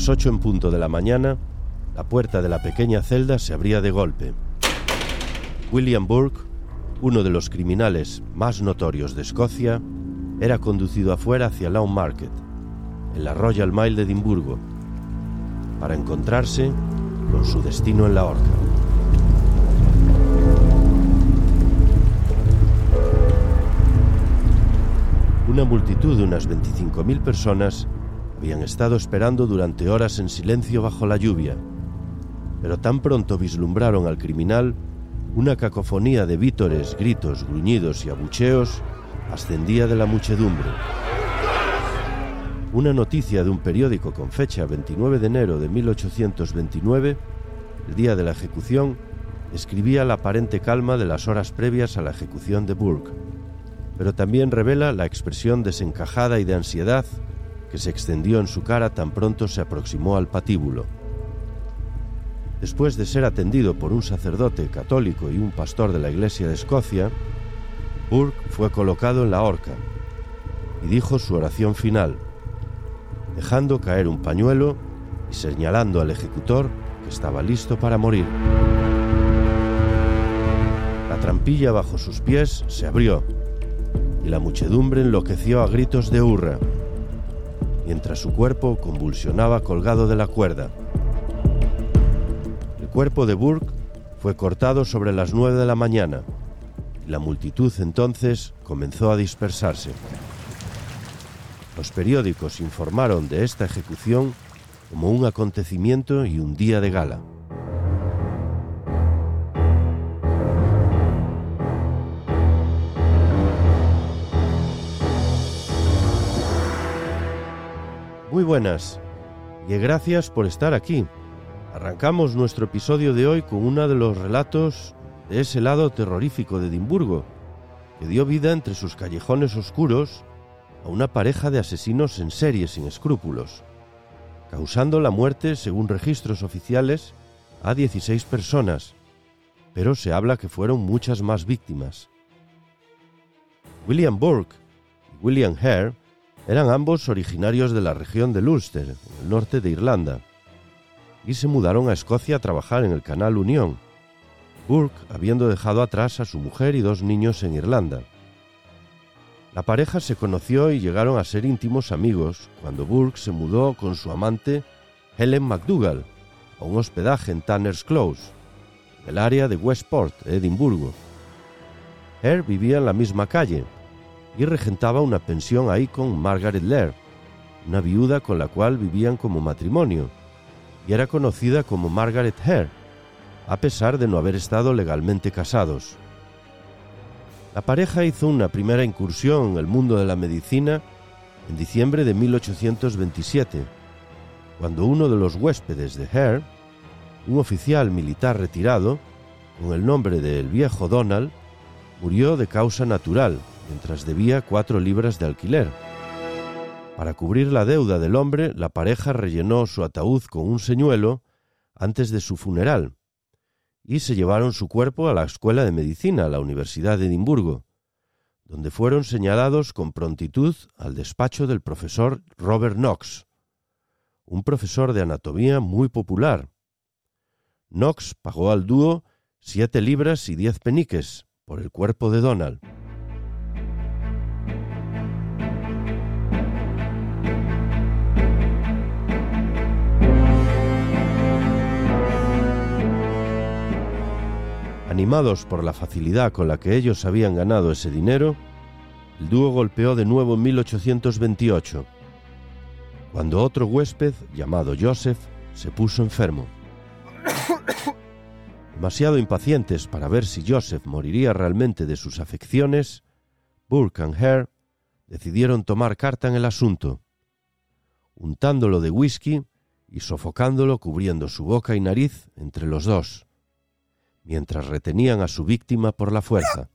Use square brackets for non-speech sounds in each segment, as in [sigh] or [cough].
Las ocho en punto de la mañana, la puerta de la pequeña celda se abría de golpe. William Burke, uno de los criminales más notorios de Escocia, era conducido afuera hacia Lawn Market, en la Royal Mile de Edimburgo, para encontrarse con su destino en la horca. Una multitud de unas 25.000 personas habían estado esperando durante horas en silencio bajo la lluvia, pero tan pronto vislumbraron al criminal, una cacofonía de vítores, gritos, gruñidos y abucheos ascendía de la muchedumbre. Una noticia de un periódico con fecha 29 de enero de 1829, el día de la ejecución, escribía la aparente calma de las horas previas a la ejecución de Burke, pero también revela la expresión desencajada y de ansiedad que se extendió en su cara tan pronto se aproximó al patíbulo. Después de ser atendido por un sacerdote católico y un pastor de la Iglesia de Escocia, Burke fue colocado en la horca y dijo su oración final, dejando caer un pañuelo y señalando al ejecutor que estaba listo para morir. La trampilla bajo sus pies se abrió y la muchedumbre enloqueció a gritos de hurra, mientras su cuerpo convulsionaba colgado de la cuerda. El cuerpo de Burke fue cortado sobre las nueve de la mañana la multitud entonces comenzó a dispersarse. Los periódicos informaron de esta ejecución como un acontecimiento y un día de gala. Muy buenas y gracias por estar aquí. Arrancamos nuestro episodio de hoy con uno de los relatos de ese lado terrorífico de Edimburgo, que dio vida entre sus callejones oscuros a una pareja de asesinos en serie sin escrúpulos, causando la muerte, según registros oficiales, a 16 personas, pero se habla que fueron muchas más víctimas. William Burke William Hare eran ambos originarios de la región de Ulster, en el norte de Irlanda, y se mudaron a Escocia a trabajar en el Canal Unión, Burke habiendo dejado atrás a su mujer y dos niños en Irlanda. La pareja se conoció y llegaron a ser íntimos amigos cuando Burke se mudó con su amante Helen McDougall a un hospedaje en Tanner's Close, el área de Westport, Edimburgo. Hare vivía en la misma calle y regentaba una pensión ahí con Margaret Laird, una viuda con la cual vivían como matrimonio, y era conocida como Margaret Hare, a pesar de no haber estado legalmente casados. La pareja hizo una primera incursión en el mundo de la medicina en diciembre de 1827, cuando uno de los huéspedes de Hare, un oficial militar retirado, con el nombre de El viejo Donald, murió de causa natural mientras debía cuatro libras de alquiler. Para cubrir la deuda del hombre, la pareja rellenó su ataúd con un señuelo antes de su funeral y se llevaron su cuerpo a la Escuela de Medicina, la Universidad de Edimburgo, donde fueron señalados con prontitud al despacho del profesor Robert Knox, un profesor de anatomía muy popular. Knox pagó al dúo siete libras y diez peniques por el cuerpo de Donald. Animados por la facilidad con la que ellos habían ganado ese dinero, el dúo golpeó de nuevo en 1828, cuando otro huésped, llamado Joseph, se puso enfermo. [coughs] Demasiado impacientes para ver si Joseph moriría realmente de sus afecciones, Burke y Hare decidieron tomar carta en el asunto, untándolo de whisky y sofocándolo cubriendo su boca y nariz entre los dos, mientras retenían a su víctima por la fuerza.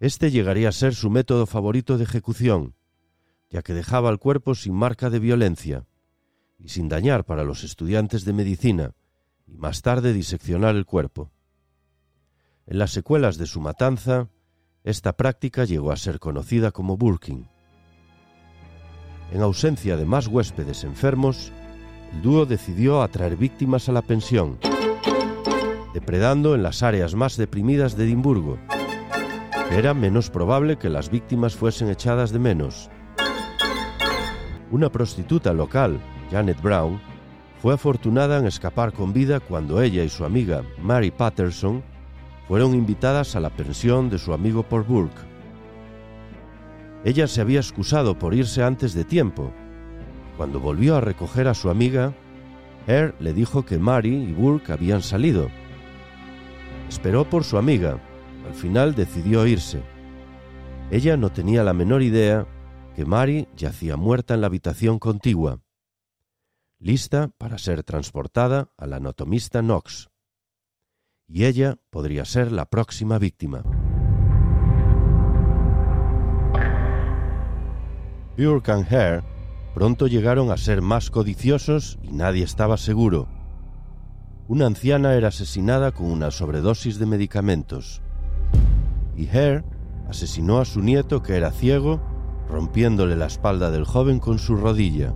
Este llegaría a ser su método favorito de ejecución, ya que dejaba el cuerpo sin marca de violencia y sin dañar para los estudiantes de medicina, y más tarde diseccionar el cuerpo. En las secuelas de su matanza, esta práctica llegó a ser conocida como burking. En ausencia de más huéspedes enfermos, el dúo decidió atraer víctimas a la pensión, depredando en las áreas más deprimidas de Edimburgo. Era menos probable que las víctimas fuesen echadas de menos. Una prostituta local, Janet Brown, fue afortunada en escapar con vida cuando ella y su amiga Mary Patterson fueron invitadas a la pensión de su amigo Paul Burke. Ella se había excusado por irse antes de tiempo. Cuando volvió a recoger a su amiga, Hare le dijo que Mary y Burke habían salido. Esperó por su amiga. Al final decidió irse. Ella no tenía la menor idea que Mary yacía muerta en la habitación contigua lista para ser transportada al anatomista Knox. Y ella podría ser la próxima víctima. Burke and Hare pronto llegaron a ser más codiciosos y nadie estaba seguro. Una anciana era asesinada con una sobredosis de medicamentos. Y Hare asesinó a su nieto que era ciego, rompiéndole la espalda del joven con su rodilla.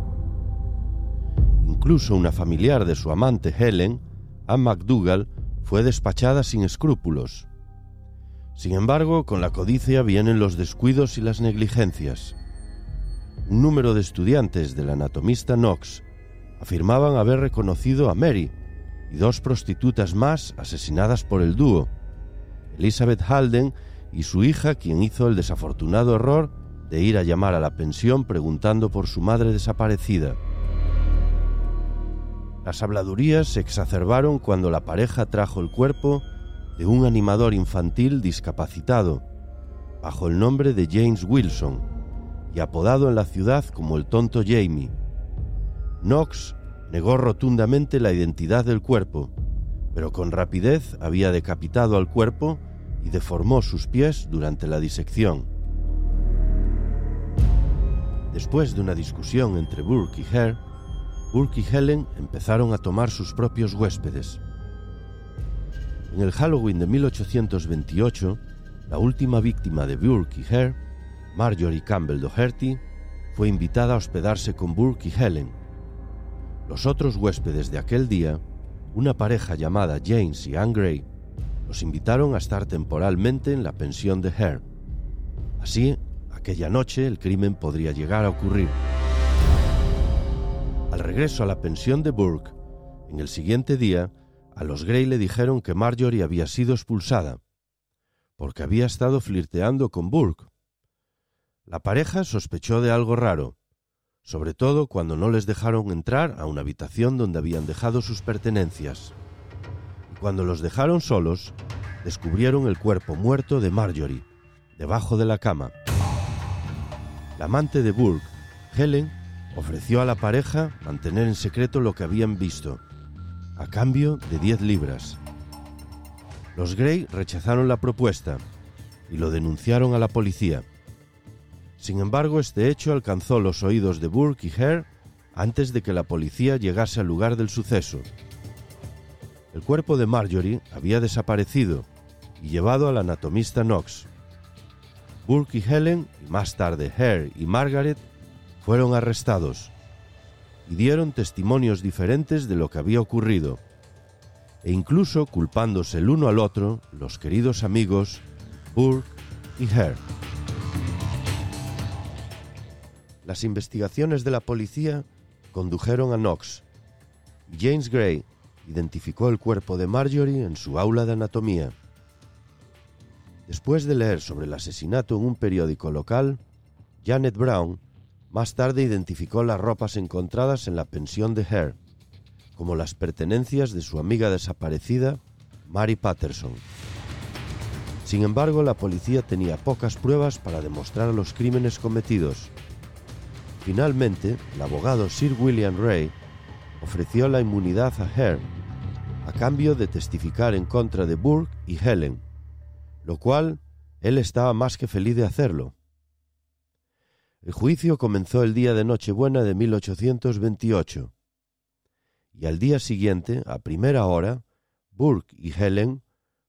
Incluso una familiar de su amante Helen, Anne McDougall, fue despachada sin escrúpulos. Sin embargo, con la codicia vienen los descuidos y las negligencias. Un número de estudiantes del anatomista Knox afirmaban haber reconocido a Mary y dos prostitutas más asesinadas por el dúo, Elizabeth Halden y su hija, quien hizo el desafortunado error de ir a llamar a la pensión preguntando por su madre desaparecida. Las habladurías se exacerbaron cuando la pareja trajo el cuerpo de un animador infantil discapacitado, bajo el nombre de James Wilson, y apodado en la ciudad como el tonto Jamie. Knox negó rotundamente la identidad del cuerpo, pero con rapidez había decapitado al cuerpo y deformó sus pies durante la disección. Después de una discusión entre Burke y Hare, Burke y Helen empezaron a tomar sus propios huéspedes. En el Halloween de 1828, la última víctima de Burke y Hare, Marjorie Campbell Doherty, fue invitada a hospedarse con Burke y Helen. Los otros huéspedes de aquel día, una pareja llamada James y Anne Gray, los invitaron a estar temporalmente en la pensión de Hare. Así, aquella noche el crimen podría llegar a ocurrir. Al regreso a la pensión de Burke, en el siguiente día, a los Gray le dijeron que Marjorie había sido expulsada, porque había estado flirteando con Burke. La pareja sospechó de algo raro, sobre todo cuando no les dejaron entrar a una habitación donde habían dejado sus pertenencias. Y cuando los dejaron solos, descubrieron el cuerpo muerto de Marjorie, debajo de la cama. La amante de Burke, Helen, ofreció a la pareja mantener en secreto lo que habían visto, a cambio de 10 libras. Los Gray rechazaron la propuesta y lo denunciaron a la policía. Sin embargo, este hecho alcanzó los oídos de Burke y Hare antes de que la policía llegase al lugar del suceso. El cuerpo de Marjorie había desaparecido y llevado al anatomista Knox. Burke y Helen, y más tarde Hare y Margaret, fueron arrestados y dieron testimonios diferentes de lo que había ocurrido, e incluso culpándose el uno al otro los queridos amigos Burke y Hare. Las investigaciones de la policía condujeron a Knox. James Gray identificó el cuerpo de Marjorie en su aula de anatomía. Después de leer sobre el asesinato en un periódico local, Janet Brown Más tarde identificó las ropas encontradas en la pensión de Hare como las pertenencias de su amiga desaparecida, Mary Patterson. Sin embargo, la policía tenía pocas pruebas para demostrar los crímenes cometidos. Finalmente, el abogado Sir William Ray ofreció la inmunidad a Hare a cambio de testificar en contra de Burke y Helen, lo cual él estaba más que feliz de hacerlo. El juicio comenzó el día de Nochebuena de 1828 y al día siguiente, a primera hora, Burke y Helen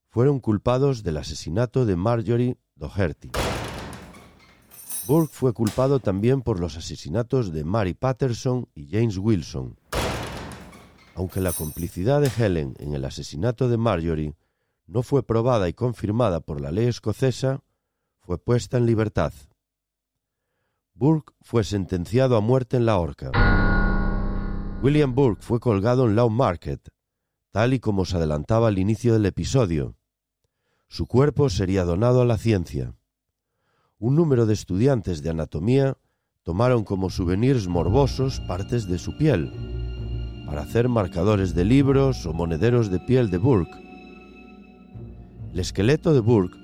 fueron culpados del asesinato de Marjorie Doherty. Burke fue culpado también por los asesinatos de Mary Patterson y James Wilson. Aunque la complicidad de Helen en el asesinato de Marjorie no fue probada y confirmada por la ley escocesa, fue puesta en libertad. Burke fue sentenciado a muerte en la horca. William Burke fue colgado en Law Market, tal y como se adelantaba al inicio del episodio. Su cuerpo sería donado a la ciencia. Un número de estudiantes de anatomía tomaron como souvenirs morbosos partes de su piel, para hacer marcadores de libros o monederos de piel de Burke. El esqueleto de Burke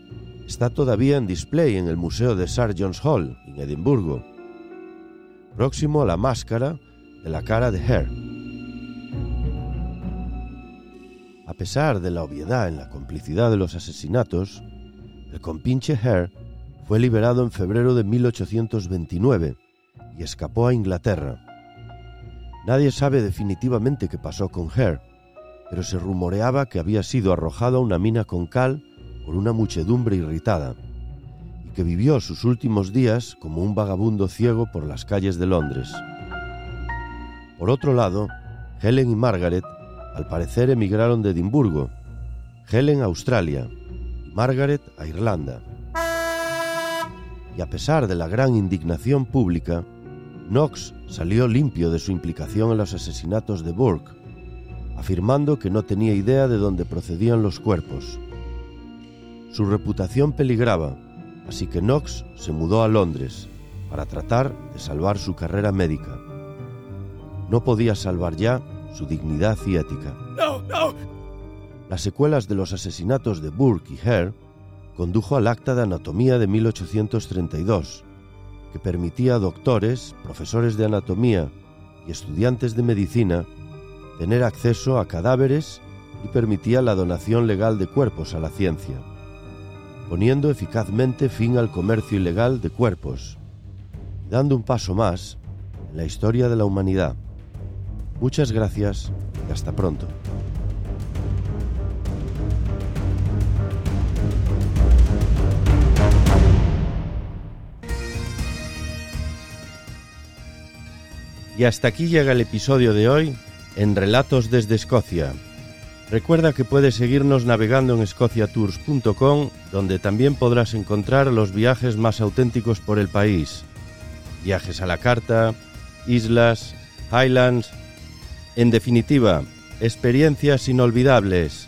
está todavía en display en el Museo de John's Hall, en Edimburgo, próximo a la máscara de la cara de Hare. A pesar de la obviedad en la complicidad de los asesinatos, el compinche Hare fue liberado en febrero de 1829 y escapó a Inglaterra. Nadie sabe definitivamente qué pasó con Hare, pero se rumoreaba que había sido arrojado a una mina con cal por una muchedumbre irritada y que vivió sus últimos días como un vagabundo ciego por las calles de Londres. Por otro lado, Helen y Margaret al parecer emigraron de Edimburgo, Helen a Australia Margaret a Irlanda. Y a pesar de la gran indignación pública, Knox salió limpio de su implicación en los asesinatos de Burke, afirmando que no tenía idea de dónde procedían los cuerpos. Su reputación peligraba, así que Knox se mudó a Londres para tratar de salvar su carrera médica no podía salvar ya su dignidad y ética. Las secuelas de los asesinatos de Burke y Hare condujo al Acta de Anatomía de 1832, que permitía a doctores, profesores de anatomía y estudiantes de medicina tener acceso a cadáveres y permitía la donación legal de cuerpos a la ciencia, poniendo eficazmente fin al comercio ilegal de cuerpos, dando un paso más en la historia de la humanidad. Muchas gracias y hasta pronto. Y hasta aquí llega el episodio de hoy en Relatos desde Escocia. Recuerda que puedes seguirnos navegando en escociatours.com, donde también podrás encontrar los viajes más auténticos por el país. Viajes a la carta, islas, highlands en definitiva, experiencias inolvidables